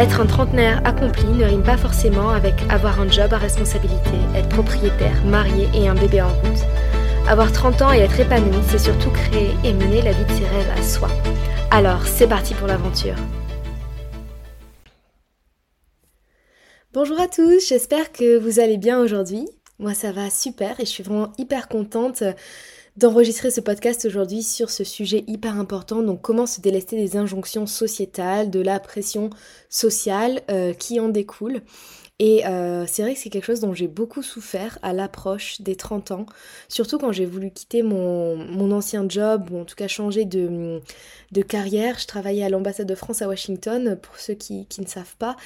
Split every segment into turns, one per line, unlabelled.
Être un trentenaire accompli ne rime pas forcément avec avoir un job à responsabilité, être propriétaire, marié et un bébé en route. Avoir 30 ans et être épanoui, c'est surtout créer et mener la vie de ses rêves à soi. Alors, c'est parti pour l'aventure. Bonjour à tous, j'espère que vous allez bien aujourd'hui. Moi ça va super et je suis vraiment hyper contente d'enregistrer ce podcast aujourd'hui sur ce sujet hyper important, donc comment se délester des injonctions sociétales, de la pression sociale euh, qui en découle. Et euh, c'est vrai que c'est quelque chose dont j'ai beaucoup souffert à l'approche des 30 ans, surtout quand j'ai voulu quitter mon, mon, ancien job, ou en tout cas changer de, de carrière. Je travaillais à l'ambassade de France à Washington, pour ceux qui, qui ne savent pas,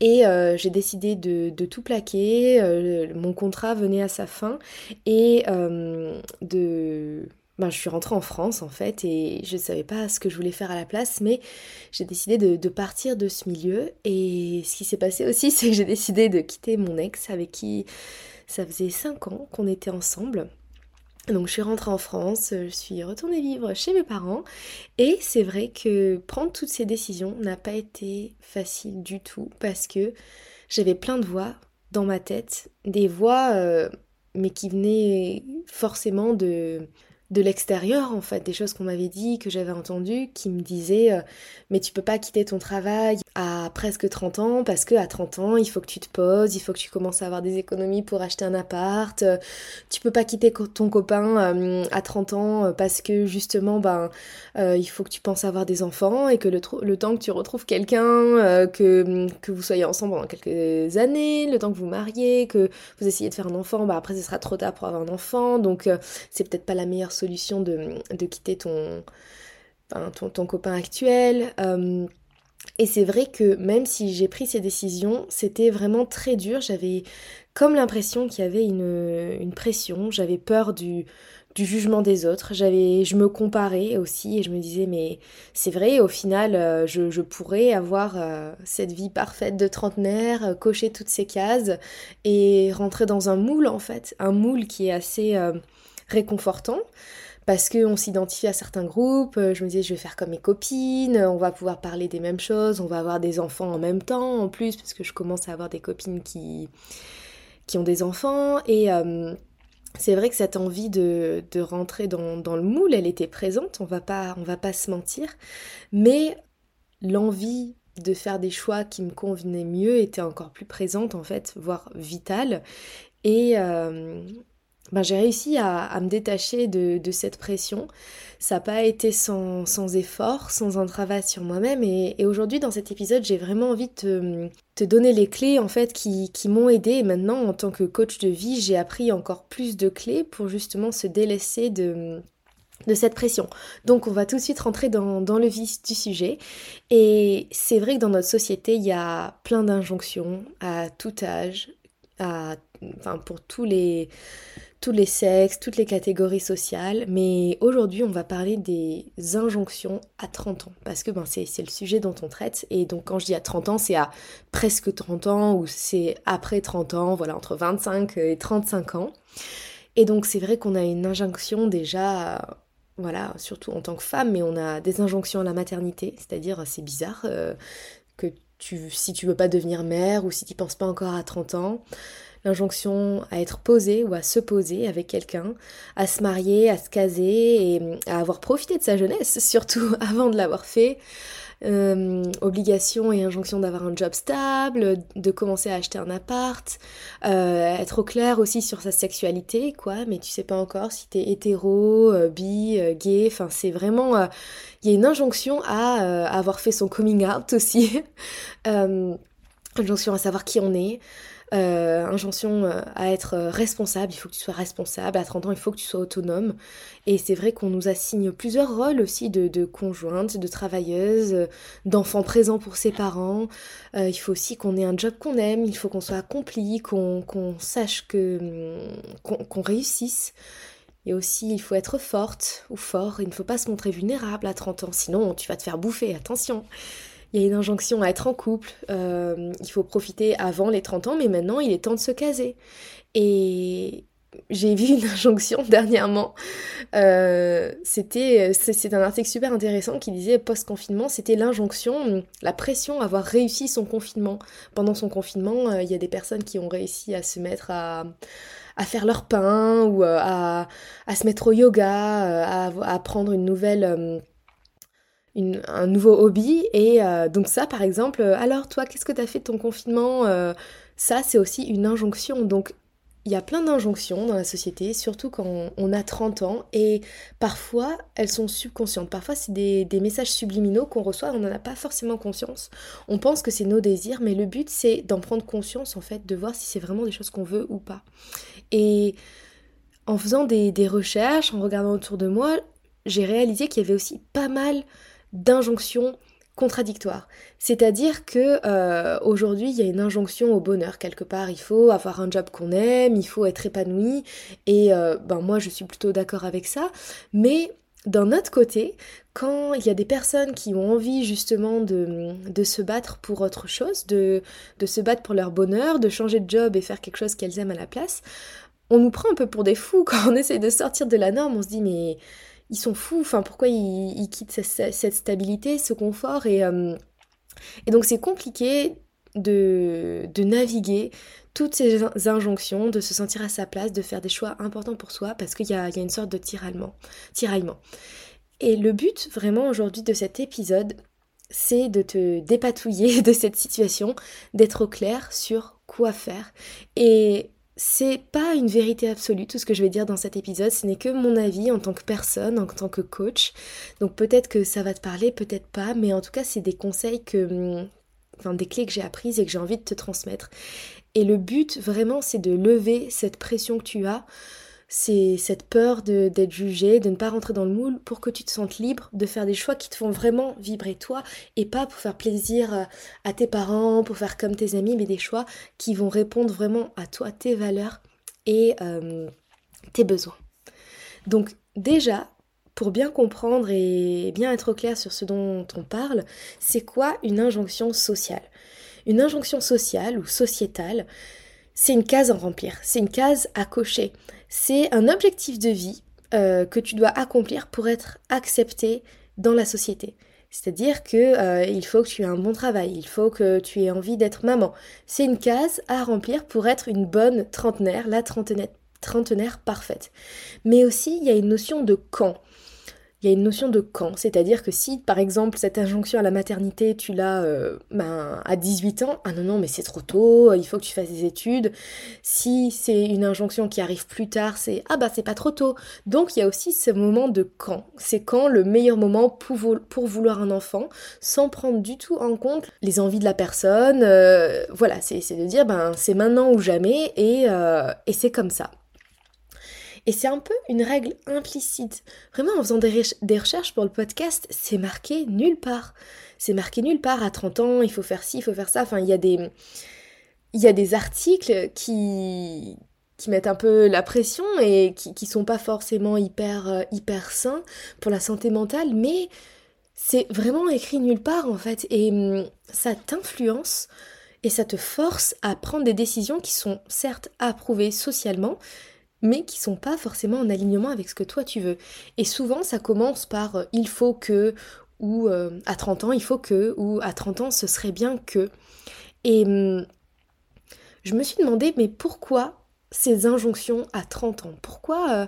et euh, j'ai décidé de, de, tout plaquer. Euh, mon contrat venait à sa fin, et de ben, je suis rentrée en France en fait et je ne savais pas ce que je voulais faire à la place, mais j'ai décidé de, partir de ce milieu. Et ce qui s'est passé aussi, c'est que j'ai décidé de quitter mon ex avec qui ça faisait 5 ans qu'on était ensemble. Donc je suis rentrée en France, je suis retournée vivre chez mes parents et c'est vrai que prendre toutes ces décisions n'a pas été facile du tout parce que j'avais plein de voix dans ma tête, des voix euh, mais qui venaient forcément de de l'extérieur en fait, des choses qu'on m'avait dit, que j'avais entendues, qui me disaient euh, mais tu peux pas quitter ton travail à presque 30 ans parce que à 30 ans il faut que tu te poses, il faut que tu commences à avoir des économies pour acheter un appart, euh, tu peux pas quitter ton copain euh, à 30 ans parce que justement ben il faut que tu penses avoir des enfants et que le, temps que tu retrouves quelqu'un, que, que vous soyez ensemble pendant quelques années, le temps que vous mariez, que vous essayez de faire un enfant, bah après ce sera trop tard pour avoir un enfant donc c'est peut-être pas la meilleure solution de, quitter ton, ton, copain actuel. Euh, et c'est vrai que même si j'ai pris ces décisions, c'était vraiment très dur. J'avais comme l'impression qu'il y avait une, pression. J'avais peur du, du jugement des autres. J'avais, je me comparais aussi et je me disais mais c'est vrai. Au final, euh, je, pourrais avoir euh, cette vie parfaite de trentenaire, cocher toutes ces cases et rentrer dans un moule en fait, un moule qui est assez réconfortant parce qu'on s'identifie à certains groupes, euh, je me disais je vais faire comme mes copines, on va pouvoir parler des mêmes choses, on va avoir des enfants en même temps en plus, parce que je commence à avoir des copines qui, qui ont des enfants, et euh, c'est vrai que cette envie de, de rentrer dans, dans, le moule, elle était présente, on va pas, on va pas se mentir, mais l'envie de faire des choix qui me convenaient mieux était encore plus présente en fait, voire vitale, et... Euh, ben, j'ai réussi à, me détacher de, cette pression. Ça n'a pas été sans, effort, sans un travail sur moi-même. Et, aujourd'hui, dans cet épisode, j'ai vraiment envie de te, donner les clés en fait qui, m'ont aidé. Et maintenant, en tant que coach de vie, j'ai appris encore plus de clés pour justement se délaisser de, de cette pression. Donc on va tout de suite rentrer dans, dans le vif du sujet. Et c'est vrai que dans notre société, il y a plein d'injonctions à tout âge, à, enfin, pour tous les tous les sexes, toutes les catégories sociales, mais aujourd'hui on va parler des injonctions à 30 ans, parce que ben, c'est le sujet dont on traite, et donc quand je dis à 30 ans, c'est à presque 30 ans, ou c'est après 30 ans, voilà, entre 25 et 35 ans. Et donc c'est vrai qu'on a une injonction déjà, voilà, surtout en tant que femme, mais on a des injonctions à la maternité, c'est-à-dire c'est bizarre euh, que tu, si tu veux pas devenir mère, ou si tu penses pas encore à 30 ans, l'injonction à être posé ou à se poser avec quelqu'un, à se marier, à se caser et à avoir profité de sa jeunesse, surtout avant de l'avoir fait. Euh, obligation et injonction d'avoir un job stable, de commencer à acheter un appart, euh, être au clair aussi sur sa sexualité, quoi, mais tu sais pas encore si t'es hétéro, euh, bi, gay, enfin c'est vraiment... Il y a une injonction à, avoir fait son coming out aussi, injonction à savoir qui on est, euh, injonction euh, à être responsable, il faut que tu sois responsable, à 30 ans il faut que tu sois autonome. Et c'est vrai qu'on nous assigne plusieurs rôles aussi de, de conjointe, de travailleuse, d'enfant présent pour ses parents. il faut aussi qu'on ait un job qu'on aime, il faut qu'on soit accompli, qu'on sache que qu'on réussisse. Et aussi, il faut être forte ou fort, il ne faut pas se montrer vulnérable à 30 ans, sinon tu vas te faire bouffer, attention. Il y a une injonction à être en couple, euh, il faut profiter avant les 30 ans, mais maintenant il est temps de se caser. Et j'ai vu une injonction dernièrement, euh, c'était, c'est un article super intéressant qui disait post-confinement, c'était l'injonction, la pression à avoir réussi son confinement. Pendant son confinement, euh, il y a des personnes qui ont réussi à se mettre à faire leur pain ou euh, à, se mettre au yoga, euh, à, à prendre une nouvelle... Euh, un nouveau hobby et donc ça par exemple alors toi qu'est-ce que tu as fait de ton confinement ça c'est aussi une injonction donc il y a plein d'injonctions dans la société, surtout quand on a 30 ans, et parfois elles sont subconscientes. Parfois c'est des, des, messages subliminaux qu'on reçoit, on n'en a pas forcément conscience. On pense que c'est nos désirs, mais le but c'est d'en prendre conscience en fait, de voir si c'est vraiment des choses qu'on veut ou pas. Et en faisant des, recherches, en regardant autour de moi, j'ai réalisé qu'il y avait aussi pas mal d'injonctions contradictoires. C'est-à-dire que euh, aujourd'hui, il y a une injonction au bonheur quelque part. Il faut avoir un job qu'on aime, il faut être épanoui. Et euh, ben moi, je suis plutôt d'accord avec ça. Mais d'un autre côté, quand il y a des personnes qui ont envie justement de, se battre pour autre chose, de, de, se battre pour leur bonheur, de changer de job et faire quelque chose qu'elles aiment à la place, on nous prend un peu pour des fous quand on essaie de sortir de la norme. On se dit mais ils sont fous, enfin pourquoi ils, quittent cette, stabilité, ce confort et, euh, et donc c'est compliqué de, de naviguer toutes ces injonctions, de se sentir à sa place, de faire des choix importants pour soi, parce qu'il y, y a, une sorte de tiraillement. tiraillement. Et le but vraiment aujourd'hui de cet épisode, c'est de te dépatouiller de cette situation, d'être au clair sur quoi faire. Et c'est pas une vérité absolue tout ce que je vais dire dans cet épisode, ce n'est que mon avis en tant que personne, en tant que coach. Donc peut-être que ça va te parler, peut-être pas, mais en tout cas c'est des conseils que enfin des clés que j'ai apprises et que j'ai envie de te transmettre. Et le but vraiment c'est de lever cette pression que tu as, c'est cette peur d'être jugé, de ne pas rentrer dans le moule pour que tu te sentes libre de faire des choix qui te font vraiment vibrer toi et pas pour faire plaisir euh, à tes parents, pour faire comme tes amis, mais des choix qui vont répondre vraiment à toi, tes valeurs et euh, tes besoins. Donc déjà, pour bien comprendre et bien être clair sur ce dont on parle, c'est quoi une injonction sociale? Une injonction sociale ou sociétale, c'est une case à remplir, c'est une case à cocher, c'est un objectif de vie euh, que tu dois accomplir pour être accepté dans la société. C'est-à-dire que euh, il faut que tu aies un bon travail, il faut que tu aies envie d'être maman. C'est une case à remplir pour être une bonne trentenaire, la trentenaire, trentenaire parfaite. Mais aussi, il y a une notion de quand il y a une notion de quand. C'est-à-dire que si, par exemple, cette injonction à la maternité, tu l'as euh, ben, à 18 ans, ah non, non, mais c'est trop tôt, il faut que tu fasses des études. Si c'est une injonction qui arrive plus tard, c'est ah bah c'est pas trop tôt. Donc il y a aussi ce moment de quand. C'est quand le meilleur moment pour, vouloir un enfant, sans prendre du tout en compte les envies de la personne. Euh, voilà, c'est de dire ben c'est maintenant ou jamais euh, et c'est comme ça. Et c'est un peu une règle implicite. Vraiment, en faisant des, recherches pour le podcast, c'est marqué nulle part. C'est marqué nulle part. À 30 ans, il faut faire ci, il faut faire ça. Enfin, il y a des, articles qui, qui mettent un peu la pression et qui, qui sont pas forcément hyper, euh, hyper sains pour la santé mentale, mais c'est vraiment écrit nulle part en fait. Et hum, ça t'influence et ça te force à prendre des décisions qui sont certes approuvées socialement, mais qui sont pas forcément en alignement avec ce que toi tu veux. Et souvent ça commence par euh, il faut que, ou euh, à 30 ans il faut que, ou à 30 ans ce serait bien que. Et hum, je me suis demandé, mais pourquoi ces injonctions à 30 ans? Pourquoi euh,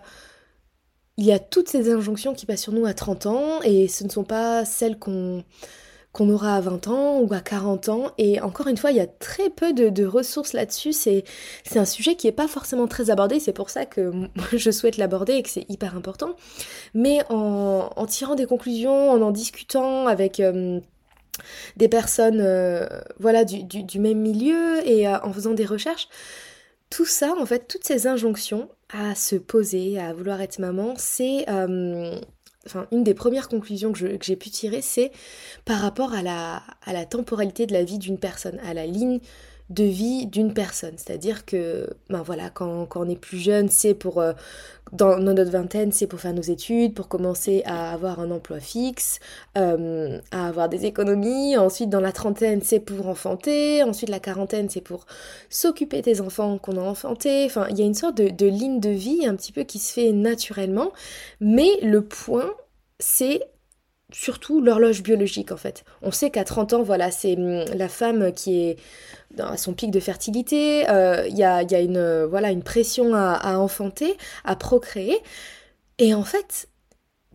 il y a toutes ces injonctions qui passent sur nous à 30 ans et ce ne sont pas celles qu'on qu'on aura à 20 ans ou à 40 ans. Et encore une fois, il y a très peu de, ressources là-dessus. C'est, un sujet qui n'est pas forcément très abordé. C'est pour ça que je souhaite l'aborder et que c'est hyper important. Mais en, tirant des conclusions, en en discutant avec... Euh, des personnes voilà, du, même milieu et en faisant des recherches, tout ça, en fait, toutes ces injonctions à se poser, à vouloir être maman, c'est enfin, une des premières conclusions que, j'ai pu tirer, c'est par rapport à la, à la temporalité de la vie d'une personne, à la ligne de vie d'une personne. C'est-à-dire que, ben voilà, quand, on est plus jeune, c'est pour, euh, dans, notre vingtaine, c'est pour faire nos études, pour commencer à avoir un emploi fixe, euh, à avoir des économies. Ensuite, dans la trentaine, c'est pour enfanter. Ensuite, la quarantaine, c'est pour s'occuper des enfants qu'on a enfantés. Enfin, il y a une sorte de, de ligne de vie un petit peu qui se fait naturellement. Mais le point, c'est surtout l'horloge biologique en fait. On sait qu'à 30 ans, voilà, c'est hum, la femme qui est à son pic de fertilité, euh, il y, a, une, voilà, une pression à, enfanter, à procréer. Et en fait,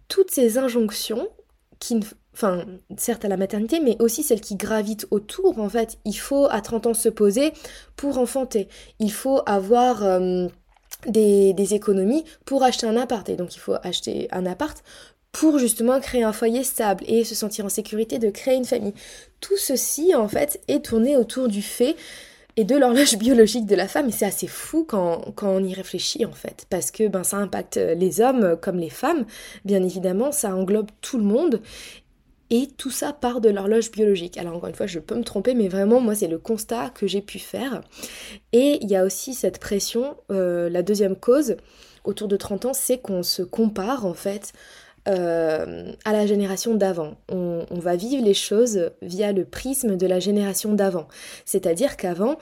toutes ces injonctions, qui, enfin, certes à la maternité, mais aussi celles qui gravitent autour, en fait, il faut à 30 ans se poser pour enfanter. Il faut avoir... Hum, des, des, économies pour acheter un appart. Et donc il faut acheter un appart pour justement créer un foyer stable et se sentir en sécurité de créer une famille. Tout ceci en fait est tourné autour du fait et de l'horloge biologique de la femme et c'est assez fou quand, on y réfléchit en fait parce que ben ça impacte les hommes comme les femmes bien évidemment ça englobe tout le monde et tout ça part de l'horloge biologique. Alors encore une fois, je peux me tromper, mais vraiment, moi, c'est le constat que j'ai pu faire. Et il y a aussi cette pression, euh, la deuxième cause, autour de 30 ans, c'est qu'on se compare, en fait, euh, à la génération d'avant. On, va vivre les choses via le prisme de la génération d'avant. C'est-à-dire qu'avant,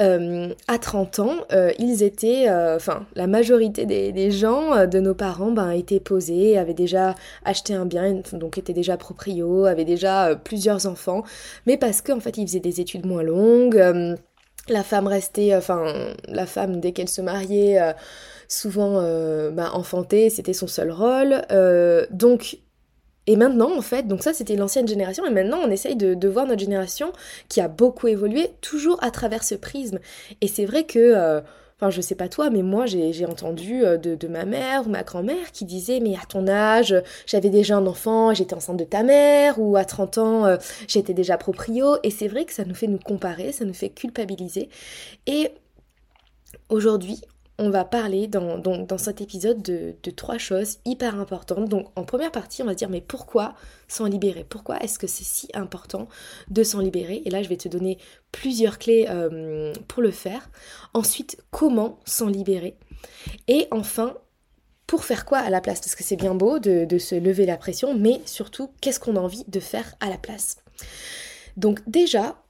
euh, à 30 ans, euh, ils étaient, enfin, la majorité des, gens, de nos parents, ben, étaient posés, avaient déjà acheté un bien, donc étaient déjà proprio, avaient déjà plusieurs enfants, mais parce qu'en fait, ils faisaient des études moins longues. la femme restait, enfin, la femme, dès qu'elle se mariait, souvent euh, bah, enfanter, c'était son seul rôle. Euh, donc, et maintenant, en fait, donc ça c'était l'ancienne génération, et maintenant on essaye de, voir notre génération qui a beaucoup évolué, toujours à travers ce prisme. Et c'est vrai que, euh, enfin je sais pas toi, mais moi j'ai entendu de, ma mère ou ma grand-mère qui disait, mais à ton âge, j'avais déjà un enfant, j'étais enceinte de ta mère, ou à 30 ans, j'étais déjà proprio. Et c'est vrai que ça nous fait nous comparer, ça nous fait culpabiliser. Et aujourd'hui, on va parler dans, dans cet épisode de, trois choses hyper importantes. Donc en première partie, on va se dire mais pourquoi s'en libérer? Pourquoi est-ce que c'est si important de s'en libérer? Et là, je vais te donner plusieurs clés euh, pour le faire. Ensuite, comment s'en libérer? Et enfin, pour faire quoi à la place? Parce que c'est bien beau de, de se lever la pression, mais surtout, qu'est-ce qu'on a envie de faire à la place? Donc déjà,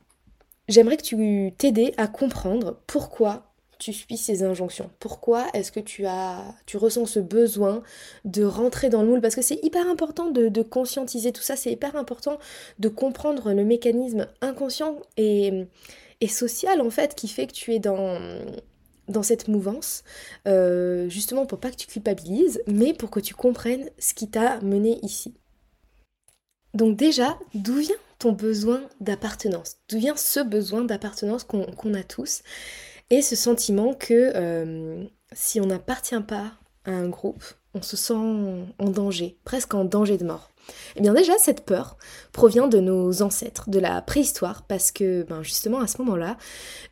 j'aimerais que tu t'aides à comprendre pourquoi tu suis ces injonctions. Pourquoi est-ce que tu as, tu ressens ce besoin de rentrer dans le moule? Parce que c'est hyper important de, conscientiser tout ça, c'est hyper important de comprendre le mécanisme inconscient et, social en fait qui fait que tu es dans, dans cette mouvance, euh, justement pour pas que tu culpabilises, mais pour que tu comprennes ce qui t'a mené ici. Donc déjà, d'où vient ton besoin d'appartenance? D'où vient ce besoin d'appartenance qu'on a tous? Et ce sentiment que euh, si on n'appartient pas à un groupe, on se sent en danger, presque en danger de mort. Eh bien déjà, cette peur provient de nos ancêtres, de la préhistoire, parce que ben, justement à ce moment-là,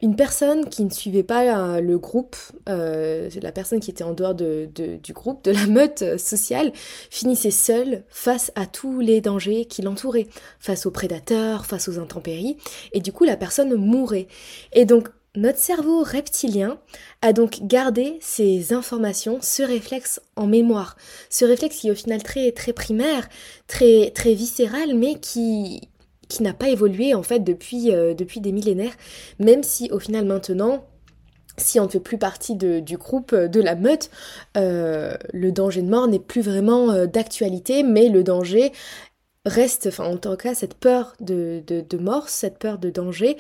une personne qui ne suivait pas euh, le groupe, euh, la personne qui était en dehors de, du groupe, de la meute sociale, finissait seule face à tous les dangers qui l'entouraient, face aux prédateurs, face aux intempéries, et du coup la personne mourait. Et donc notre cerveau reptilien a donc gardé ces informations, ce réflexe en mémoire. Ce réflexe qui est au final très, très primaire, très, très viscéral, mais qui, qui n'a pas évolué en fait depuis, euh, des millénaires, même si au final maintenant, si on ne fait plus partie du groupe euh, de la meute, euh, le danger de mort n'est plus vraiment d'actualité, mais le danger reste, en tout cas cette peur de, de, mort, cette peur de danger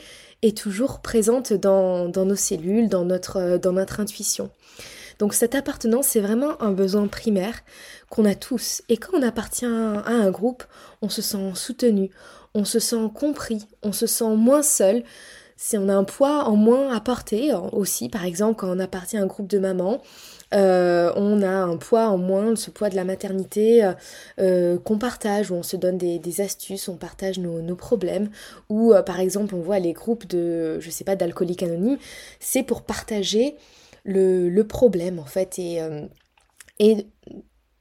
est toujours présente dans, nos cellules, dans notre, dans notre intuition. Donc cette appartenance, c'est vraiment un besoin primaire qu'on a tous. Et quand on appartient à un groupe, on se sent soutenu, on se sent compris, on se sent moins seul. c'est on a un poids en moins à porter aussi, par exemple quand on appartient à un groupe de mamans, euh, on a un poids en moins, ce poids de la maternité euh, qu'on partage, où on se donne des, astuces, on partage nos, problèmes, ou par exemple on voit les groupes de, je sais pas, d'alcooliques anonymes, c'est pour partager le, problème en fait et,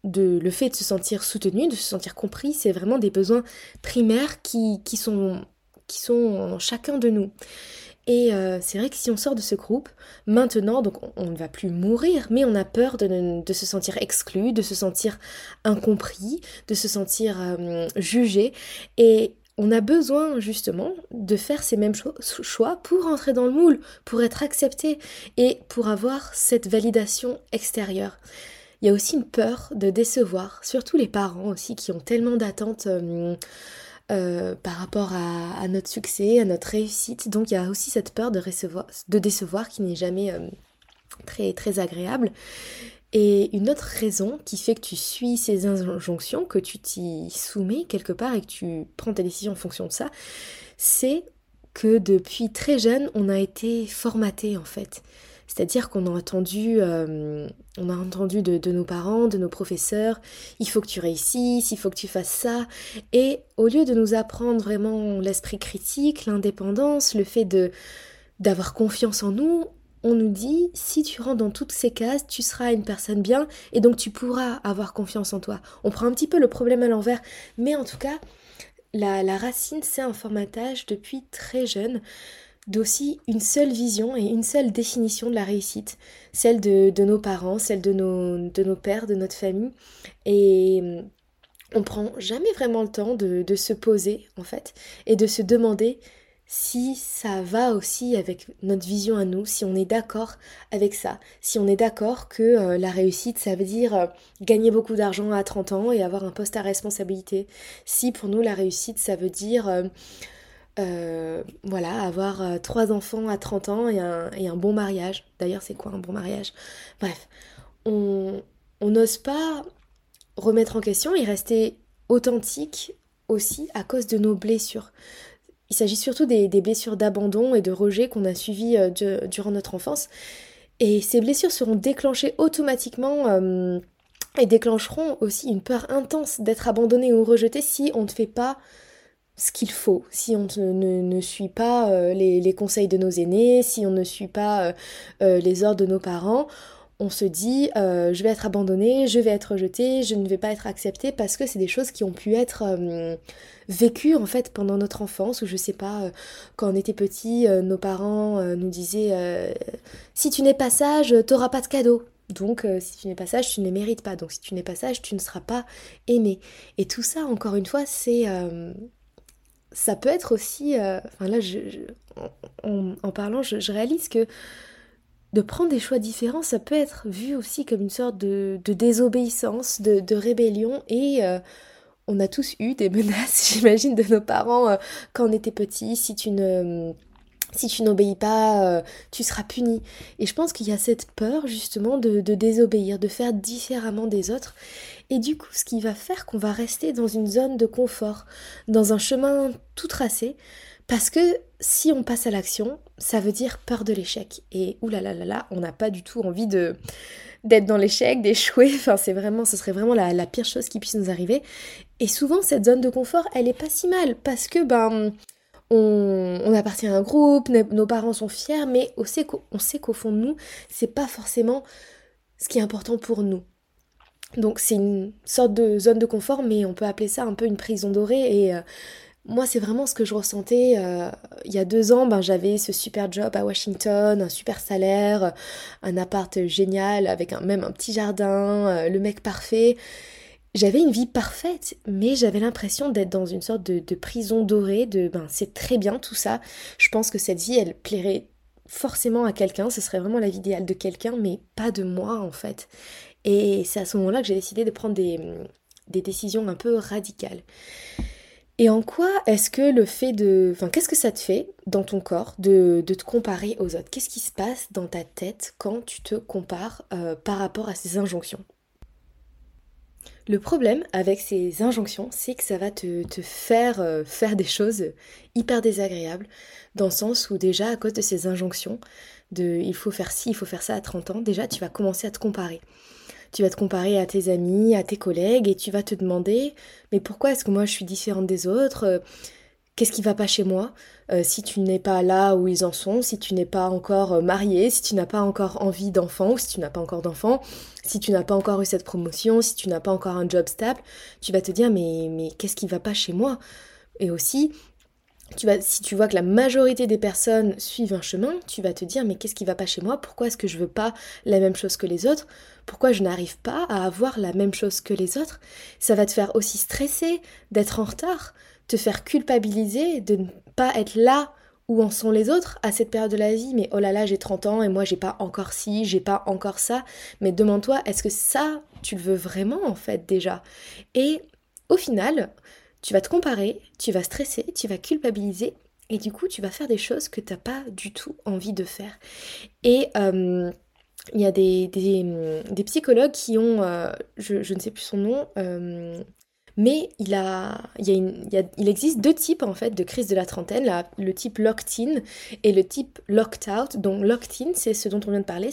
de, le fait de se sentir soutenu, de se sentir compris, c'est vraiment des besoins primaires qui, sont, qui sont en chacun de nous. Et euh, c'est vrai que si on sort de ce groupe, maintenant, donc on, ne va plus mourir, mais on a peur de, se sentir exclu, de se sentir incompris, de se sentir euh, jugé. Et on a besoin justement de faire ces mêmes choix pour entrer dans le moule, pour être accepté et pour avoir cette validation extérieure il y a aussi une peur de décevoir, surtout les parents aussi qui ont tellement d'attentes euh, euh, par rapport à, notre succès, à notre réussite. Donc il y a aussi cette peur de, recevoir, de décevoir qui n'est jamais euh, très, très agréable. Et une autre raison qui fait que tu suis ces injonctions, que tu t'y soumets quelque part et que tu prends ta décision en fonction de ça, c'est que depuis très jeune, on a été formaté en fait. C'est-à-dire qu'on a entendu, euh, on a entendu de, nos parents, de nos professeurs, il faut que tu réussisses, il faut que tu fasses ça. Et au lieu de nous apprendre vraiment l'esprit critique, l'indépendance, le fait de d'avoir confiance en nous, on nous dit si tu rentres dans toutes ces cases, tu seras une personne bien et donc tu pourras avoir confiance en toi. On prend un petit peu le problème à l'envers, mais en tout cas, la, la racine, c'est un formatage depuis très jeune d'aussi une seule vision et une seule définition de la réussite, celle de, nos parents, celle de nos, de nos pères, de notre famille. Et hum, on prend jamais vraiment le temps de, se poser en fait et de se demander si ça va aussi avec notre vision à nous, si on est d'accord avec ça, si on est d'accord que euh, la réussite, ça veut dire euh, gagner beaucoup d'argent à 30 ans et avoir un poste à responsabilité, si pour nous la réussite, ça veut dire euh, voilà, avoir euh, trois enfants à 30 ans et un, bon mariage. D'ailleurs, c'est quoi un bon mariage? Bref, on n'ose pas remettre en question et rester authentique aussi à cause de nos blessures. Il s'agit surtout des, blessures d'abandon et de rejet qu'on a suivies euh, durant notre enfance. Et ces blessures seront déclenchées automatiquement et déclencheront aussi une peur intense d'être abandonné ou rejeté si on ne fait pas ce qu'il faut, si on ne, suit pas euh, les, conseils de nos aînés, si on ne suit pas euh, euh, les ordres de nos parents, on se dit je vais être abandonné, je vais être rejeté, je ne vais pas être accepté parce que c'est des choses qui ont pu être vécues en fait pendant notre enfance ou je sais pas quand on était petit nos parents nous disaient si tu n'es pas sage t'auras pas de cadeau. Donc si tu n'es pas sage tu ne les mérites pas. Donc si tu n'es pas sage tu ne seras pas aimé et tout ça encore une fois c'est ça peut être aussi, euh, là, en, parlant, je, réalise que de prendre des choix différents, ça peut être vu aussi comme une sorte de, désobéissance, de, rébellion, et euh, on a tous eu des menaces, j'imagine, de nos parents euh, quand on était petit, si tu ne si tu n'obéis pas, euh, tu seras puni. Et je pense qu'il y a cette peur justement de, désobéir, de faire différemment des autres. Et du coup, ce qui va faire qu'on va rester dans une zone de confort, dans un chemin tout tracé, parce que si on passe à l'action, ça veut dire peur de l'échec. Et oulala, on n'a pas du tout envie d'être dans l'échec, d'échouer. Enfin, c'est vraiment, ce serait vraiment la, la, pire chose qui puisse nous arriver. Et souvent, cette zone de confort, elle est pas si mal parce que ben on, appartient à un groupe, nos parents sont fiers, mais on sait qu'au fond de nous, c'est pas forcément ce qui est important pour nous. Donc c'est une sorte de zone de confort, mais on peut appeler ça un peu une prison dorée. Et euh, moi, c'est vraiment ce que je ressentais. Euh, il y a deux ans, ben, j'avais ce super job à Washington, un super salaire, un appart génial avec même un petit jardin, euh, le mec parfait. J'avais une vie parfaite, mais j'avais l'impression d'être dans une sorte de, prison dorée, de ben c'est très bien tout ça. Je pense que cette vie, elle plairait forcément à quelqu'un, ce serait vraiment la vie idéale de quelqu'un, mais pas de moi en fait. Et c'est à ce moment-là que j'ai décidé de prendre des, décisions un peu radicales. Et en quoi est-ce que le fait de... Enfin, qu'est-ce que ça te fait dans ton corps de, te comparer aux autres? Qu'est-ce qui se passe dans ta tête quand tu te compares euh, par rapport à ces injonctions? Le problème avec ces injonctions, c'est que ça va te, faire euh, faire des choses hyper désagréables, dans le sens où déjà à cause de ces injonctions, de il faut faire ci, il faut faire ça à 30 ans, déjà tu vas commencer à te comparer. Tu vas te comparer à tes amis, à tes collègues, et tu vas te demander, mais pourquoi est-ce que moi je suis différente des autres? Qu'est-ce qui va pas chez moi? Euh, Si tu n'es pas là où ils en sont, si tu n'es pas encore euh, marié, si tu n'as pas encore envie d'enfant, ou si tu n'as pas encore d'enfant, si tu n'as pas encore eu cette promotion, si tu n'as pas encore un job stable, tu vas te dire mais, qu'est-ce qui va pas chez moi? Et aussi, si tu vois que la majorité des personnes suivent un chemin, tu vas te dire mais qu'est-ce qui va pas chez moi? Pourquoi est-ce que je veux pas la même chose que les autres? Pourquoi je n'arrive pas à avoir la même chose que les autres? Ça va te faire aussi stresser d'être en retard te faire culpabiliser de ne pas être là où en sont les autres à cette période de la vie, mais oh là là, j'ai 30 ans et moi j'ai pas encore ci, j'ai pas encore ça. Mais demande-toi, est-ce que ça, tu le veux vraiment en fait déjà? Et au final, tu vas te comparer, tu vas stresser, tu vas culpabiliser et du coup, tu vas faire des choses que tu n'as pas du tout envie de faire. Et il y a des, psychologues qui ont, euh, je, ne sais plus son nom, mais il, a, il, existe deux types en fait de crise de la trentaine, le type locked-in et le type locked-out. Donc locked-in, c'est ce dont on vient de parler,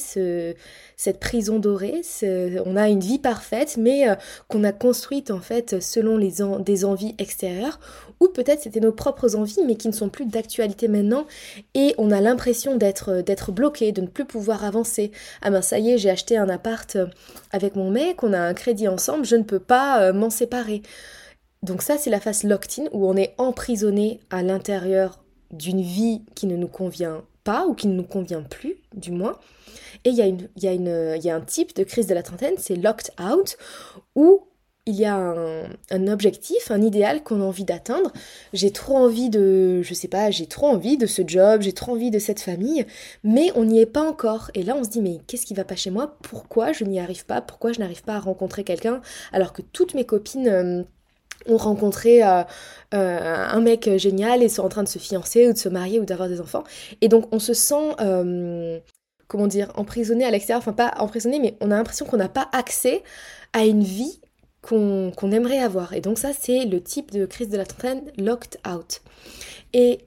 cette prison dorée. On a une vie parfaite, mais euh, qu'on a construite en fait selon des envies extérieures, ou peut-être c'était nos propres envies, mais qui ne sont plus d'actualité maintenant, et on a l'impression d'être d'être bloqué, de ne plus pouvoir avancer. Ah ben ça y est, j'ai acheté un appart avec mon mec, on a un crédit ensemble, je ne peux pas euh, m'en séparer. Donc ça, c'est la phase locked-in où on est emprisonné à l'intérieur d'une vie qui ne nous convient ou qui ne nous convient plus, du moins. Et il y a un type de crise de la trentaine, c'est locked out, où il y a un, objectif, un idéal qu'on a envie d'atteindre. J'ai trop envie de, je sais pas, j'ai trop envie de ce job, j'ai trop envie de cette famille, mais on n'y est pas encore. Et là, on se dit, mais qu'est-ce qui va pas chez moi? Pourquoi je n'y arrive pas? Pourquoi je n'arrive pas à rencontrer quelqu'un? Alors que toutes mes copines euh, ont rencontré euh, euh, un mec génial et sont en train de se fiancer ou de se marier ou d'avoir des enfants. Et donc on se sent, euh, comment dire, emprisonné à l'extérieur, enfin pas emprisonné, mais on a l'impression qu'on n'a pas accès à une vie qu'on aimerait avoir. Et donc ça c'est le type de crise de la trentaine locked out. Et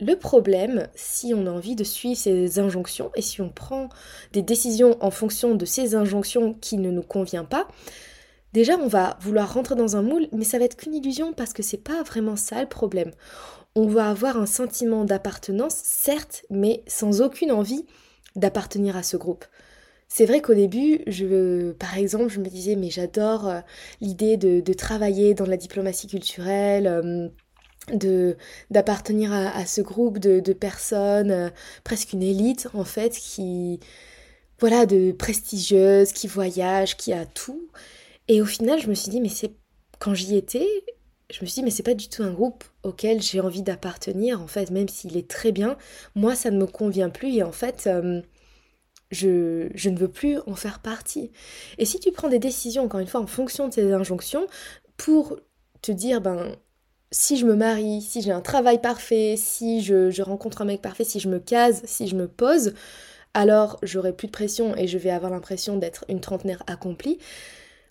le problème, si on a envie de suivre ces injonctions et si on prend des décisions en fonction de ces injonctions qui ne nous conviennent pas, Déjà, on va vouloir rentrer dans un moule, mais ça va être qu'une illusion parce que c'est pas vraiment ça le problème. On va avoir un sentiment d'appartenance, certes, mais sans aucune envie d'appartenir à ce groupe. C'est vrai qu'au début, je, par exemple, je me disais, mais j'adore euh, l'idée de, travailler dans la diplomatie culturelle, euh, de d'appartenir à, ce groupe de, personnes, euh, presque une élite en fait, qui, voilà, de prestigieuses, qui voyagent, qui a tout. Et au final, je me suis dit, mais c'est quand j'y étais, je me suis dit, mais c'est pas du tout un groupe auquel j'ai envie d'appartenir, en fait, même s'il est très bien, moi, ça ne me convient plus, et en fait, euh, je, je, ne veux plus en faire partie. Et si tu prends des décisions, encore une fois, en fonction de ces injonctions, pour te dire, ben, si je me marie, si j'ai un travail parfait, si je, je rencontre un mec parfait, si je me case, si je me pose, alors j'aurai plus de pression et je vais avoir l'impression d'être une trentenaire accomplie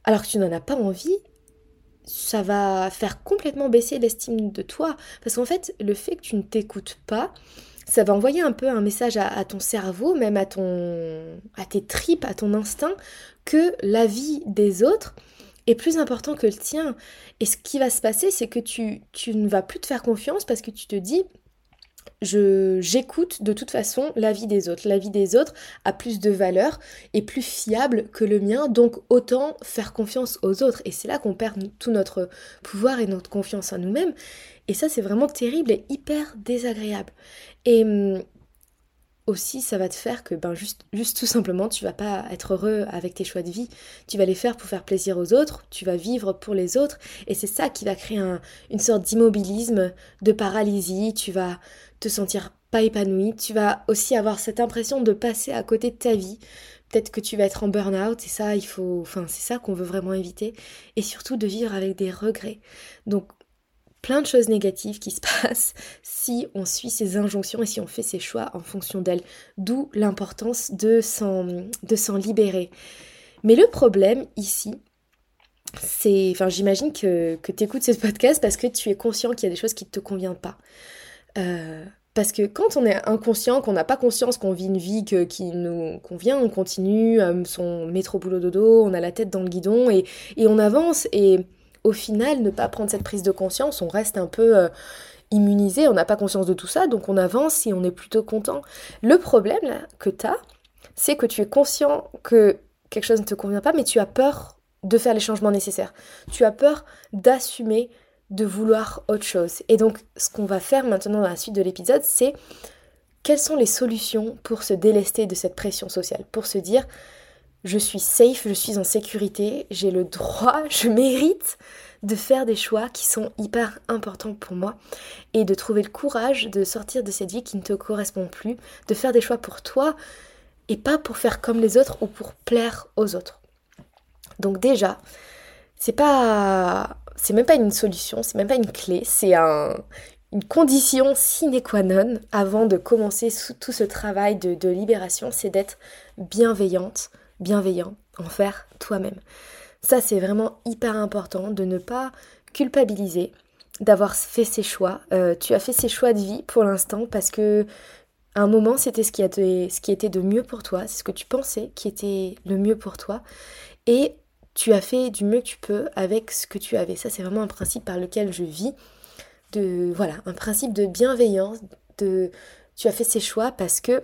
alors que tu n'en as pas envie, ça va faire complètement baisser l'estime de toi. Parce qu'en fait, le fait que tu ne t'écoutes pas, ça va envoyer un peu un message à, ton cerveau, même à, ton, à tes tripes, à ton instinct, que la vie des autres est plus important que le tien. Et ce qui va se passer, c'est que tu, tu ne vas plus te faire confiance parce que tu te dis, je j'écoute de toute façon l'avis des autres. L'avis des autres a plus de valeur et plus fiable que le mien, donc autant faire confiance aux autres. Et c'est là qu'on perd tout notre pouvoir et notre confiance en nous-mêmes. Et ça, c'est vraiment terrible et hyper désagréable. Et hum, aussi ça va te faire que ben juste, juste tout simplement tu vas pas être heureux avec tes choix de vie, tu vas les faire pour faire plaisir aux autres, tu vas vivre pour les autres et c'est ça qui va créer une sorte d'immobilisme, de paralysie, tu vas te sentir pas épanoui, tu vas aussi avoir cette impression de passer à côté de ta vie, peut-être que tu vas être en burn-out et ça il faut enfin c'est ça qu'on veut vraiment éviter et surtout de vivre avec des regrets. Donc plein de choses négatives qui se passent si on suit ces injonctions et si on fait ses choix en fonction d'elles. D'où l'importance de s'en libérer. Mais le problème ici, c'est, enfin, j'imagine que, que tu écoutes ce podcast parce que tu es conscient qu'il y a des choses qui ne te conviennent pas. Euh, parce que quand on est inconscient, qu'on n'a pas conscience qu'on vit une vie qui nous convient, on continue, euh, son métro boulot dodo, on a la tête dans le guidon et, on avance. Et au final, ne pas prendre cette prise de conscience, on reste un peu euh, immunisé, on n'a pas conscience de tout ça, donc on avance et on est plutôt content. Le problème que tu as, c'est que tu es conscient que quelque chose ne te convient pas, mais tu as peur de faire les changements nécessaires. Tu as peur d'assumer de vouloir autre chose. Et donc, ce qu'on va faire maintenant dans la suite de l'épisode, c'est quelles sont les solutions pour se délester de cette pression sociale, pour se dire je suis safe, je suis en sécurité, j'ai le droit, je mérite de faire des choix qui sont hyper importants pour moi et de trouver le courage de sortir de cette vie qui ne te correspond plus, de faire des choix pour toi et pas pour faire comme les autres ou pour plaire aux autres. Donc déjà, c'est pas c'est même pas une solution, c'est même pas une clé, c'est un, une condition sine qua non avant de commencer tout ce travail de, libération, c'est d'être bienveillante, bienveillant envers toi-même. Ça, c'est vraiment hyper important de ne pas culpabiliser d'avoir fait ses choix. Euh, tu as fait ses choix de vie pour l'instant parce que un moment, c'était ce, ce qui était de mieux pour toi, c'est ce que tu pensais qui était le mieux pour toi. Et tu as fait du mieux que tu peux avec ce que tu avais. Ça, c'est vraiment un principe par lequel je vis. De, voilà, un principe de bienveillance, de tu as fait ces choix parce que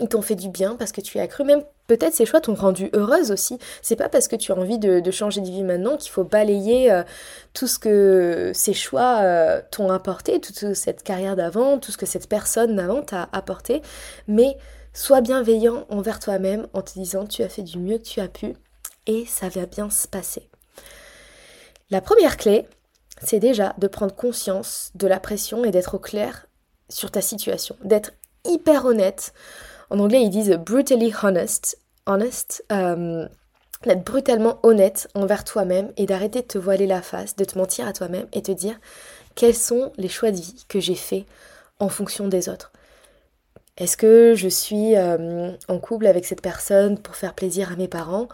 ils t'ont fait du bien, parce que tu as cru, même peut-être ces choix t'ont rendu heureuse aussi. C'est pas parce que tu as envie de, changer de vie maintenant qu'il faut balayer euh, tout ce que ces choix euh, t'ont apporté, toute cette carrière d'avant, tout ce que cette personne d'avant t'a apporté, mais sois bienveillant envers toi-même en te disant tu as fait du mieux que tu as pu et ça va bien se passer. La première clé, c'est déjà de prendre conscience de la pression et d'être au clair sur ta situation, d'être hyper honnête. En anglais, ils disent brutally honest, honest, euh, d'être brutalement honnête envers toi-même et d'arrêter de te voiler la face, de te mentir à toi-même et te dire quels sont les choix de vie que j'ai faits en fonction des autres. Est-ce que je suis euh, en couple avec cette personne pour faire plaisir à mes parents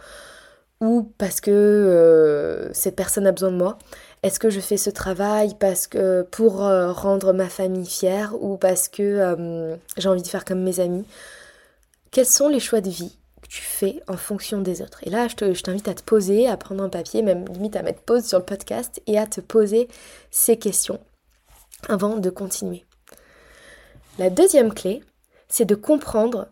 ou parce que euh, cette personne a besoin de moi. Est-ce que je fais ce travail parce que pour euh, rendre ma famille fière ou parce que euh, j'ai envie de faire comme mes amis? Quels sont les choix de vie que tu fais en fonction des autres? Et là, je t'invite à te poser, à prendre un papier, même limite à mettre pause sur le podcast et à te poser ces questions avant de continuer. La deuxième clé, c'est de comprendre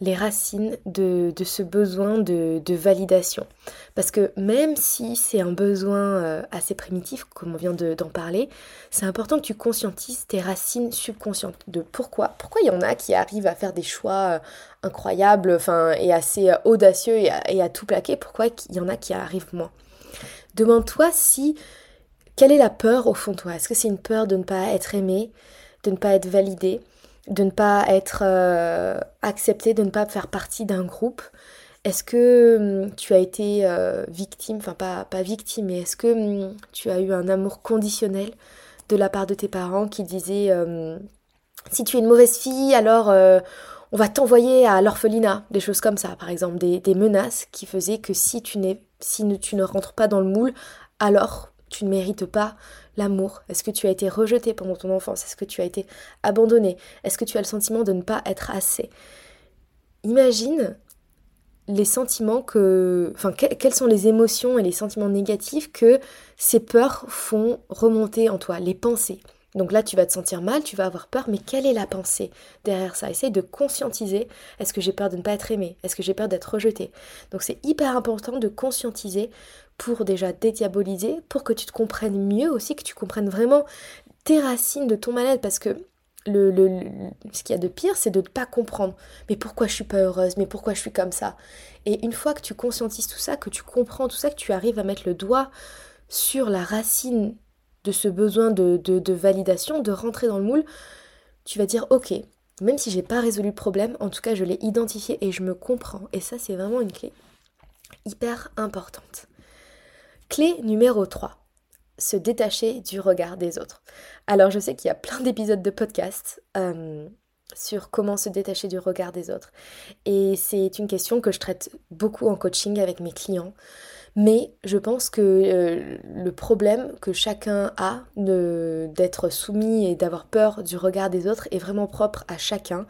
les racines de, ce besoin de, validation. Parce que même si c'est un besoin euh, assez primitif, comme on vient d'en parler, c'est important que tu conscientises tes racines subconscientes de pourquoi. Pourquoi il y en a qui arrivent à faire des choix euh, incroyables enfin, et assez euh, audacieux et à, et à, tout plaquer, pourquoi il y en a qui arrivent moins? Demande-toi si... Quelle est la peur au fond de toi? Est-ce que c'est une peur de ne pas être aimé, de ne pas être validé? De ne pas être euh, accepté, de ne pas faire partie d'un groupe. Est-ce que hum, tu as été euh, victime, enfin pas, pas victime, mais est-ce que hum, tu as eu un amour conditionnel de la part de tes parents qui disaient hum, si tu es une mauvaise fille, alors euh, on va t'envoyer à l'orphelinat, des choses comme ça, par exemple, des, menaces qui faisaient que si tu, si tu ne rentres pas dans le moule, alors tu ne mérites pas l'amour Est-ce que tu as été rejeté pendant ton enfance? Est-ce que tu as été abandonné? Est-ce que tu as le sentiment de ne pas être assez? Imagine les sentiments que... Enfin, quelles sont les émotions et les sentiments négatifs que ces peurs font remonter en toi, les pensées. Donc là, tu vas te sentir mal, tu vas avoir peur, mais quelle est la pensée derrière ça? Essaye de conscientiser. Est-ce que j'ai peur de ne pas être aimé Est-ce que j'ai peur d'être rejeté Donc c'est hyper important de conscientiser pour déjà dédiaboliser, pour que tu te comprennes mieux aussi, que tu comprennes vraiment tes racines de ton mal-être, parce que ce qu'il y a de pire, c'est de ne pas comprendre. Mais pourquoi je suis pas heureuse? Mais pourquoi je suis comme ça? Et une fois que tu conscientises tout ça, que tu comprends tout ça, que tu arrives à mettre le doigt sur la racine de ce besoin de, de, validation, de rentrer dans le moule, tu vas dire ok, même si j'ai pas résolu le problème, en tout cas je l'ai identifié et je me comprends. Et ça c'est vraiment une clé hyper importante. Clé numéro 3. Se détacher du regard des autres. Alors je sais qu'il y a plein d'épisodes de podcast euh, sur comment se détacher du regard des autres. Et c'est une question que je traite beaucoup en coaching avec mes clients. Mais je pense que euh, le problème que chacun a d'être soumis et d'avoir peur du regard des autres est vraiment propre à chacun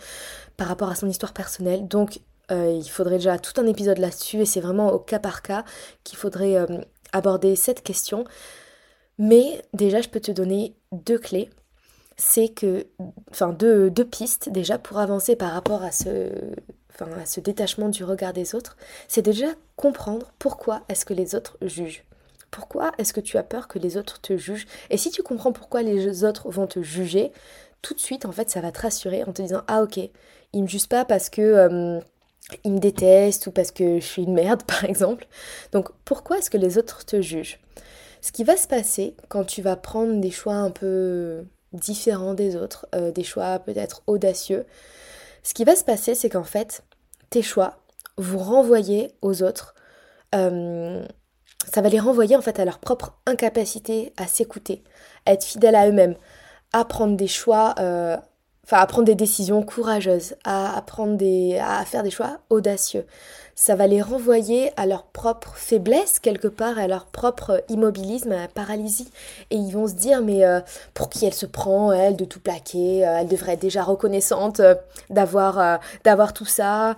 par rapport à son histoire personnelle. Donc euh, il faudrait déjà tout un épisode là-dessus et c'est vraiment au cas par cas qu'il faudrait aborder cette question. Mais déjà, je peux te donner deux clés. C'est que, enfin, deux, pistes déjà pour avancer par rapport à ce, détachement du regard des autres. C'est déjà comprendre pourquoi est-ce que les autres jugent. Pourquoi est-ce que tu as peur que les autres te jugent? Et si tu comprends pourquoi les autres vont te juger, tout de suite, en fait, ça va te rassurer en te disant Ah, ok, ils me jugent pas parce que. Ils me détestent ou parce que je suis une merde, par exemple. Donc, pourquoi est-ce que les autres te jugent? Ce qui va se passer quand tu vas prendre des choix un peu différents des autres, euh, des choix peut-être audacieux, ce qui va se passer, c'est qu'en fait, tes choix vous renvoyer aux autres. Euh, ça va les renvoyer en fait à leur propre incapacité à s'écouter, à être fidèles à eux-mêmes, à prendre des choix euh, enfin à prendre des décisions courageuses, à, des, à faire des choix audacieux. Ça va les renvoyer à leur propre faiblesse quelque part, à leur propre immobilisme, à la paralysie. Et ils vont se dire mais euh, pour qui elle se prend, elle, de tout plaquer euh, Elle devrait être déjà reconnaissante euh, d'avoir tout ça.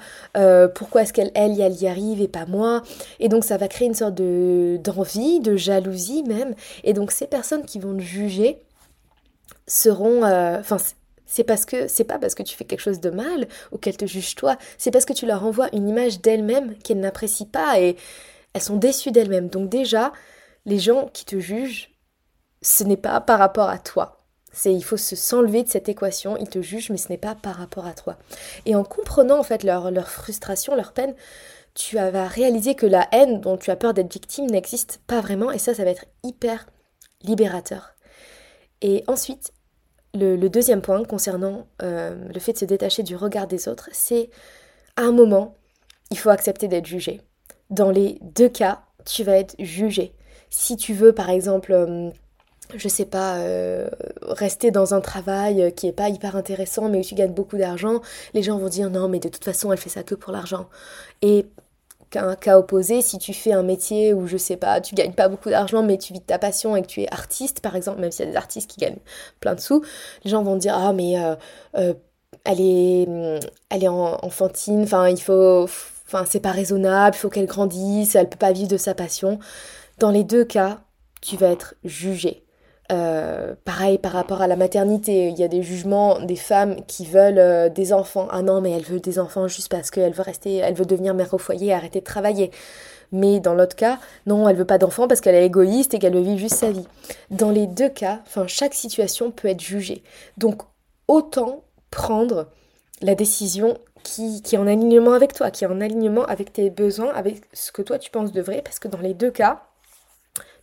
pourquoi est-ce qu'elle elle, y arrive et pas moi? Et donc ça va créer une sorte de d'envie, de jalousie même. Et donc ces personnes qui vont juger seront, enfin c'est parce que c'est pas parce que tu fais quelque chose de mal ou qu'elles te jugent toi, c'est parce que tu leur envoies une image d'elles-mêmes qu'elles n'apprécient pas et elles sont déçues d'elles-mêmes. Donc déjà, les gens qui te jugent, ce n'est pas par rapport à toi. C'est il faut se s'enlever de cette équation, ils te jugent mais ce n'est pas par rapport à toi. Et en comprenant en fait leur, leur frustration, leur peine, tu vas réaliser que la haine dont tu as peur d'être victime n'existe pas vraiment et ça ça va être hyper libérateur. Et ensuite, le, deuxième point concernant euh, le fait de se détacher du regard des autres, c'est à un moment, il faut accepter d'être jugé. Dans les deux cas, tu vas être jugé. Si tu veux, par exemple, euh, je sais pas, euh, rester dans un travail qui est pas hyper intéressant, mais où tu gagnes beaucoup d'argent, les gens vont dire non, mais de toute façon, elle fait ça que pour l'argent. Et qu'un cas opposé, si tu fais un métier où je sais pas, tu gagnes pas beaucoup d'argent mais tu vis de ta passion et que tu es artiste par exemple, même s'il y a des artistes qui gagnent plein de sous, les gens vont dire ah mais euh, euh, elle est elle est enfantine, enfin il faut enfin c'est pas raisonnable, il faut qu'elle grandisse, elle peut pas vivre de sa passion. Dans les deux cas, tu vas être jugé. Euh, pareil par rapport à la maternité, il y a des jugements des femmes qui veulent euh, des enfants. Ah non, mais elle veut des enfants juste parce qu'elle veut rester, elle veut devenir mère au foyer arrêter de travailler. Mais dans l'autre cas, non, elle veut pas d'enfants parce qu'elle est égoïste et qu'elle veut vivre juste sa vie. Dans les deux cas, enfin chaque situation peut être jugée. Donc autant prendre la décision qui, est en alignement avec toi, qui est en alignement avec tes besoins, avec ce que toi tu penses de vrai, parce que dans les deux cas,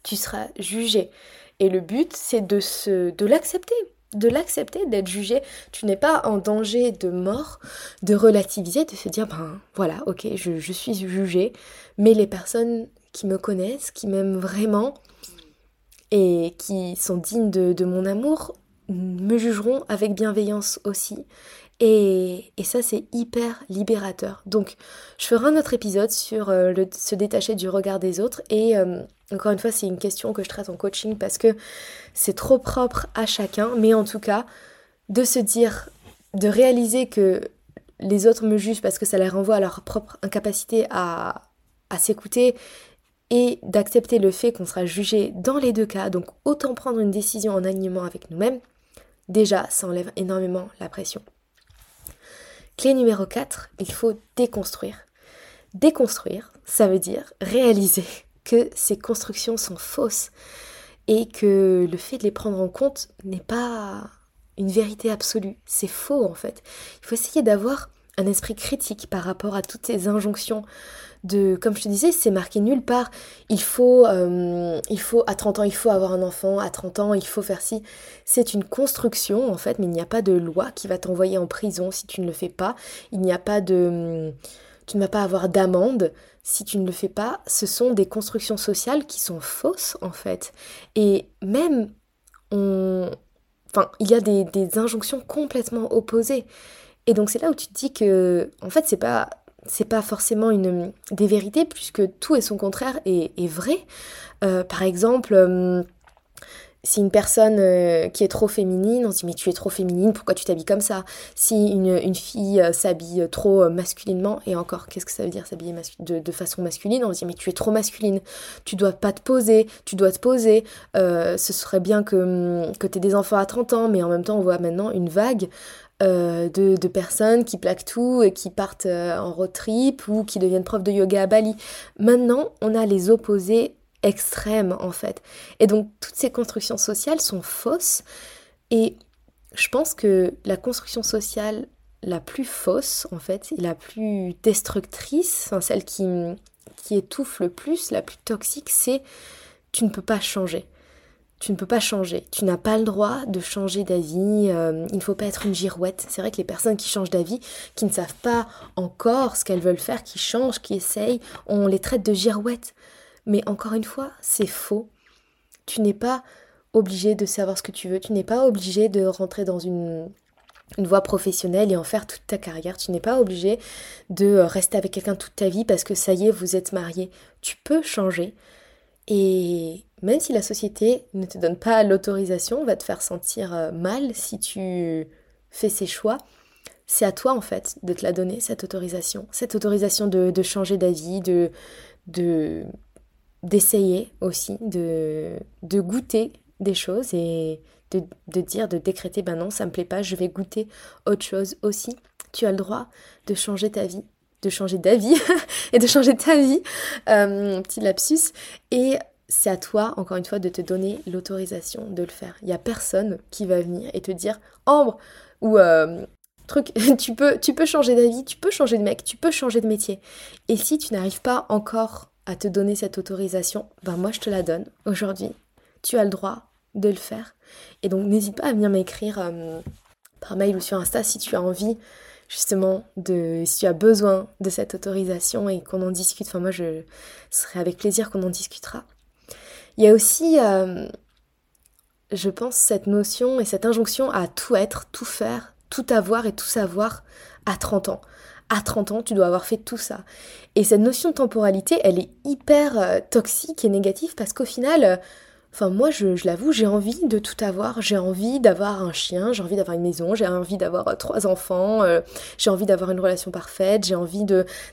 tu seras jugé. Et le but, c'est de, se, de l'accepter, de l'accepter, d'être jugé. Tu n'es pas en danger de mort, de relativiser, de se dire, ben voilà, ok, je, suis jugé, mais les personnes qui me connaissent, qui m'aiment vraiment et qui sont dignes de mon amour, me jugeront avec bienveillance aussi. Et, et, ça, c'est hyper libérateur. Donc, je ferai un autre épisode sur euh, le, se détacher du regard des autres. Et euh, encore une fois, c'est une question que je traite en coaching parce que c'est trop propre à chacun. Mais en tout cas, de se dire, de réaliser que les autres me jugent parce que ça les renvoie à leur propre incapacité à, à s'écouter et d'accepter le fait qu'on sera jugé dans les deux cas. Donc, autant prendre une décision en alignement avec nous-mêmes. Déjà, ça enlève énormément la pression. Clé numéro 4, il faut déconstruire. Déconstruire, ça veut dire réaliser que ces constructions sont fausses et que le fait de les prendre en compte n'est pas une vérité absolue. C'est faux en fait. Il faut essayer d'avoir un esprit critique par rapport à toutes ces injonctions de, comme je te disais, c'est marqué nulle part. Il faut, euh, il faut, à 30 ans, il faut avoir un enfant, à 30 ans, il faut faire ci. C'est une construction, en fait, mais il n'y a pas de loi qui va t'envoyer en prison si tu ne le fais pas. Il n'y a pas de, tu ne vas pas avoir d'amende si tu ne le fais pas. Ce sont des constructions sociales qui sont fausses, en fait. Et même, on, Enfin, il y a des, injonctions complètement opposées. Et donc c'est là où tu te dis que, en fait, c'est pas c'est pas forcément une des vérités puisque tout et son contraire est, vrai. Euh, par exemple, euh, si une personne euh, qui est trop féminine, on se dit mais tu es trop féminine, pourquoi tu t'habilles comme ça? Si une, fille s'habille trop masculinement, et encore, qu'est-ce que ça veut dire s'habiller de, façon masculine? On se dit mais tu es trop masculine, tu dois pas te poser, tu dois te poser, ce serait bien que, que tu aies des enfants à 30 ans, mais en même temps on voit maintenant une vague de, de, personnes qui plaquent tout et qui partent en road trip ou qui deviennent profs de yoga à Bali. Maintenant, on a les opposés extrême en fait. Et donc toutes ces constructions sociales sont fausses et je pense que la construction sociale la plus fausse en fait, la plus destructrice, celle qui étouffe le plus, la plus toxique, c'est tu ne peux pas changer. Tu ne peux pas changer. Tu n'as pas le droit de changer d'avis. Euh, il ne faut pas être une girouette. C'est vrai que les personnes qui changent d'avis, qui ne savent pas encore ce qu'elles veulent faire, qui changent, qui essayent, on les traite de girouettes. Mais encore une fois, c'est faux. Tu n'es pas obligé de savoir ce que tu veux, tu n'es pas obligé de rentrer dans une, une voie professionnelle et en faire toute ta carrière. Tu n'es pas obligé de rester avec quelqu'un toute ta vie parce que ça y est, vous êtes marié. Tu peux changer. Et même si la société ne te donne pas l'autorisation, va te faire sentir euh, mal si tu fais ces choix, c'est à toi en fait de te la donner, cette autorisation. Cette autorisation de, changer d'avis, de, de, d'essayer aussi, de, goûter des choses et de, dire, de décréter, ben non, ça me plaît pas, je vais goûter autre chose aussi. Tu as le droit de changer ta vie, de changer d'avis et de changer ta vie, euh, petit lapsus. Et c'est à toi, encore une fois, de te donner l'autorisation de le faire. Il n'y a personne qui va venir et te dire, Ambre, ou euh, truc, tu peux, changer d'avis, tu peux changer de mec, tu peux changer de métier. Et si tu n'arrives pas encore à te donner cette autorisation, ben moi je te la donne aujourd'hui. Tu as le droit de le faire. Et donc n'hésite pas à venir m'écrire euh, par mail ou sur Insta si tu as envie justement de si tu as besoin de cette autorisation et qu'on en discute. Enfin moi je serai avec plaisir qu'on en discutera. Il y a aussi euh, je pense cette notion et cette injonction à tout être, tout faire, tout avoir et tout savoir à 30 ans à 30 ans, tu dois avoir fait tout ça. Et cette notion de temporalité, elle est hyper euh, toxique et négative parce qu'au final, enfin moi je, l'avoue, j'ai envie de tout avoir. J'ai envie d'avoir un chien, j'ai envie d'avoir une maison, j'ai envie d'avoir euh, trois enfants, j'ai envie d'avoir une relation parfaite, j'ai envie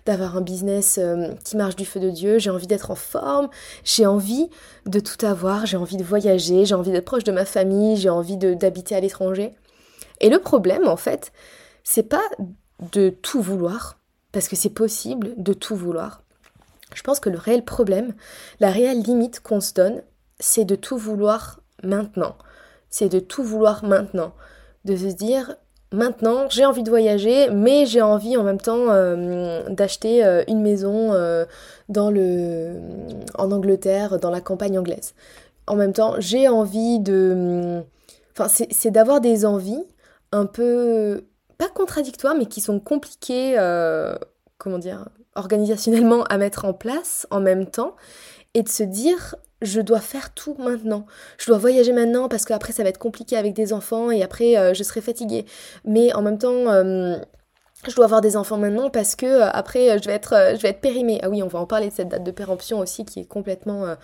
d'avoir un business qui marche du feu de Dieu, j'ai envie d'être en forme, j'ai envie de tout avoir, j'ai envie de voyager, j'ai envie d'être proche de ma famille, j'ai envie d'habiter à l'étranger. Et le problème en fait, c'est pas de tout vouloir, parce que c'est possible de tout vouloir. Je pense que le réel problème, la réelle limite qu'on se donne, c'est de tout vouloir maintenant. C'est de tout vouloir maintenant. De se dire, maintenant j'ai envie de voyager, mais j'ai envie en même temps euh, d'acheter euh, une maison euh, dans le, en Angleterre, dans la campagne anglaise. En même temps, j'ai envie de... Enfin, c'est d'avoir des envies un peu pas contradictoires, mais qui sont compliqués, euh, comment dire, organisationnellement à mettre en place en même temps, et de se dire, je dois faire tout maintenant. Je dois voyager maintenant parce qu'après ça va être compliqué avec des enfants et après euh, je serai fatiguée. Mais en même temps, euh, je dois avoir des enfants maintenant parce que après je vais être, périmée. Ah oui, on va en parler de cette date de péremption aussi qui est complètement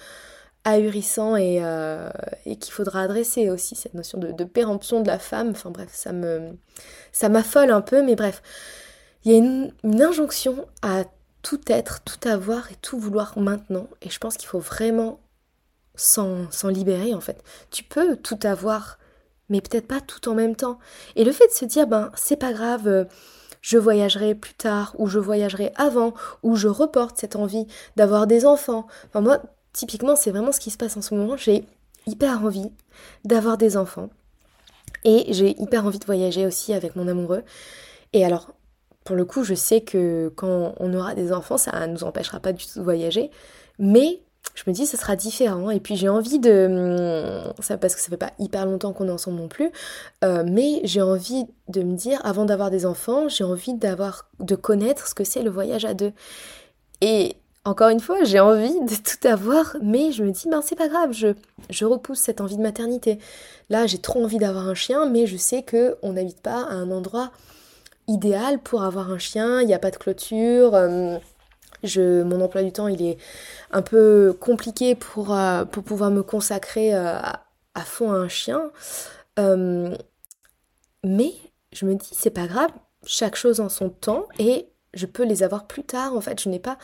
ahurissant et, euh, et qu'il faudra adresser aussi, cette notion de, péremption de la femme. Enfin bref, ça me ça m'affole un peu, mais bref. Il y a une, injonction à tout être, tout avoir et tout vouloir maintenant. Et je pense qu'il faut vraiment s'en libérer en fait. Tu peux tout avoir, mais peut-être pas tout en même temps. Et le fait de se dire, ben c'est pas grave, euh, je voyagerai plus tard, ou je voyagerai avant, ou je reporte cette envie d'avoir des enfants. Enfin moi, typiquement, c'est vraiment ce qui se passe en ce moment. J'ai hyper envie d'avoir des enfants. Et j'ai hyper envie de voyager aussi avec mon amoureux. Et alors, pour le coup, je sais que quand on aura des enfants, ça ne nous empêchera pas du tout de voyager. Mais je me dis, ce sera différent. Et puis j'ai envie de... Ça, parce que ça fait pas hyper longtemps qu'on est ensemble non plus. Euh, mais j'ai envie de me dire, avant d'avoir des enfants, j'ai envie d'avoir, de connaître ce que c'est le voyage à deux. Et encore une fois, j'ai envie de tout avoir, mais je me dis, ben c'est pas grave, je, repousse cette envie de maternité. Là, j'ai trop envie d'avoir un chien, mais je sais que on n'habite pas à un endroit idéal pour avoir un chien, il n'y a pas de clôture. Euh, mon emploi du temps, il est un peu compliqué pour, euh, pour pouvoir me consacrer euh, à, fond à un chien. mais je me dis, c'est pas grave, chaque chose en son temps et je peux les avoir plus tard. En fait, je n'ai pas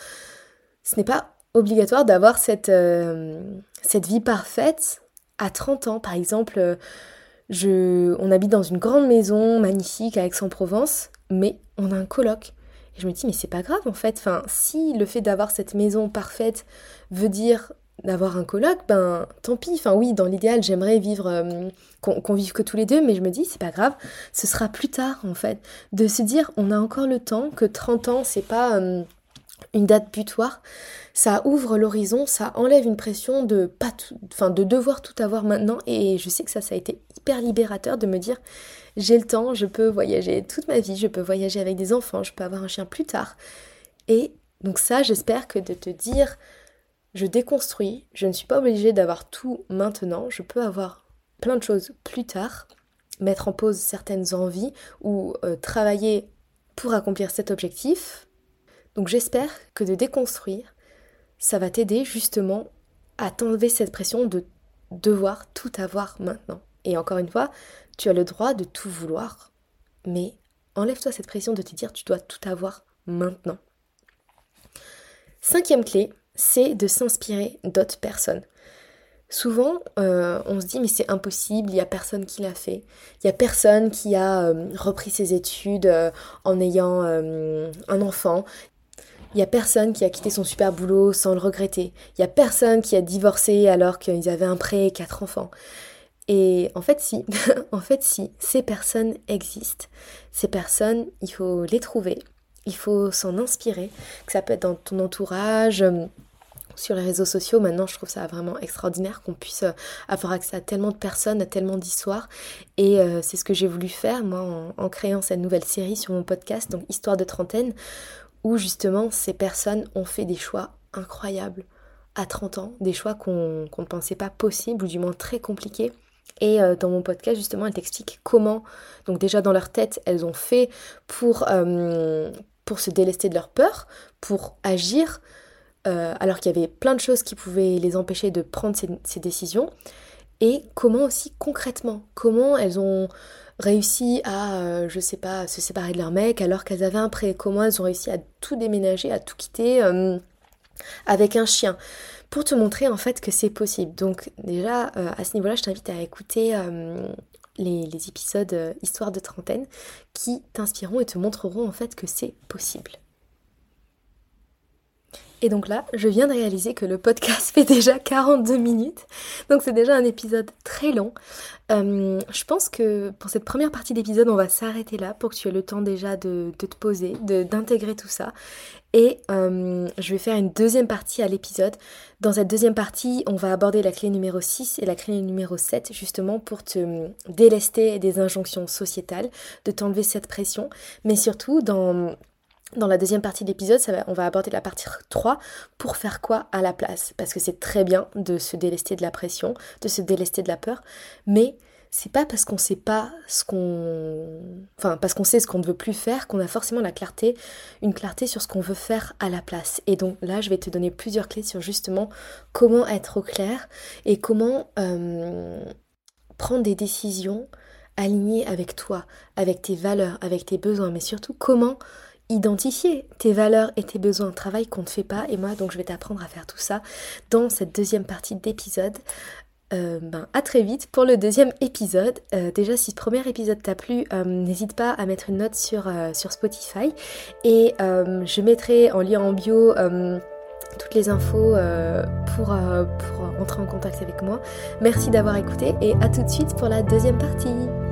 ce n'est pas obligatoire d'avoir cette, euh, cette vie parfaite à 30 ans. Par exemple, euh, je, on habite dans une grande maison magnifique à Aix-en-Provence, mais on a un coloc. Et je me dis, mais c'est pas grave en fait. Enfin, si le fait d'avoir cette maison parfaite veut dire d'avoir un coloc, ben tant pis. Enfin oui, dans l'idéal, j'aimerais vivre euh, qu'on vive que tous les deux, mais je me dis c'est pas grave, ce sera plus tard en fait. De se dire on a encore le temps, que 30 ans c'est pas une date butoir, ça ouvre l'horizon, ça enlève une pression de pas enfin de devoir tout avoir maintenant et je sais que ça ça a été hyper libérateur de me dire j'ai le temps, je peux voyager toute ma vie, je peux voyager avec des enfants, je peux avoir un chien plus tard. Et donc ça, j'espère que de te dire je déconstruis, je ne suis pas obligée d'avoir tout maintenant, je peux avoir plein de choses plus tard, mettre en pause certaines envies ou euh, travailler pour accomplir cet objectif, donc j'espère que de déconstruire, ça va t'aider justement à t'enlever cette pression de devoir tout avoir maintenant. Et encore une fois, tu as le droit de tout vouloir, mais enlève-toi cette pression de te dire tu dois tout avoir maintenant. Cinquième clé, c'est de s'inspirer d'autres personnes. Souvent, euh, on se dit mais c'est impossible, il n'y a personne qui l'a fait. Il n'y a personne qui a euh, repris ses études euh, en ayant un enfant. Il y a personne qui a quitté son super boulot sans le regretter. Il y a personne qui a divorcé alors qu'ils avaient un prêt et quatre enfants. Et en fait, si, en fait, si, ces personnes existent. Ces personnes, il faut les trouver, il faut s'en inspirer, que ça peut être dans ton entourage, euh, sur les réseaux sociaux. Maintenant, je trouve ça vraiment extraordinaire qu'on puisse euh, avoir accès à tellement de personnes, à tellement d'histoires. Et euh, c'est ce que j'ai voulu faire, moi, en, en, créant cette nouvelle série sur mon podcast, donc Histoire de trentaine, où justement ces personnes ont fait des choix incroyables à 30 ans, des choix qu'on ne pensait pas possibles ou du moins très compliqués. Et euh, dans mon podcast, justement, elles t'expliquent comment, donc déjà dans leur tête, elles ont fait pour, euh, pour se délester de leur peur, pour agir, euh, alors qu'il y avait plein de choses qui pouvaient les empêcher de prendre ces décisions. Et comment aussi concrètement, comment elles ont réussi à, je sais pas, se séparer de leur mec alors qu'elles avaient un prêt Comment elles ont réussi à tout déménager, à tout quitter avec un chien Pour te montrer en fait que c'est possible. Donc déjà, euh, à ce niveau-là, je t'invite à écouter les, les, épisodes Histoire de trentaine qui t'inspireront et te montreront en fait que c'est possible. Et donc là, je viens de réaliser que le podcast fait déjà 42 minutes. Donc c'est déjà un épisode très long. Euh, je pense que pour cette première partie d'épisode, on va s'arrêter là pour que tu aies le temps déjà de, te poser, d'intégrer tout ça. Et euh, je vais faire une deuxième partie à l'épisode. Dans cette deuxième partie, on va aborder la clé numéro 6 et la clé numéro 7, justement pour te délester des injonctions sociétales, de t'enlever cette pression. Mais surtout, dans dans la deuxième partie de l'épisode, on va aborder la partie 3 pour faire quoi à la place. Parce que c'est très bien de se délester de la pression, de se délester de la peur, mais c'est pas parce qu'on sait pas ce qu'on. Enfin, parce qu'on sait ce qu'on ne veut plus faire qu'on a forcément la clarté, une clarté sur ce qu'on veut faire à la place. Et donc là, je vais te donner plusieurs clés sur justement comment être au clair et comment euh, prendre des décisions alignées avec toi, avec tes valeurs, avec tes besoins, mais surtout comment identifier tes valeurs et tes besoins, travail qu'on ne fait pas. Et moi, donc, je vais t'apprendre à faire tout ça dans cette deuxième partie d'épisode. Euh, ben, à très vite pour le deuxième épisode. Euh, déjà, si ce premier épisode t'a plu, euh, n'hésite pas à mettre une note sur, sur Spotify. Et je mettrai en lien en bio toutes les infos pour, pour entrer en contact avec moi. Merci d'avoir écouté et à tout de suite pour la deuxième partie.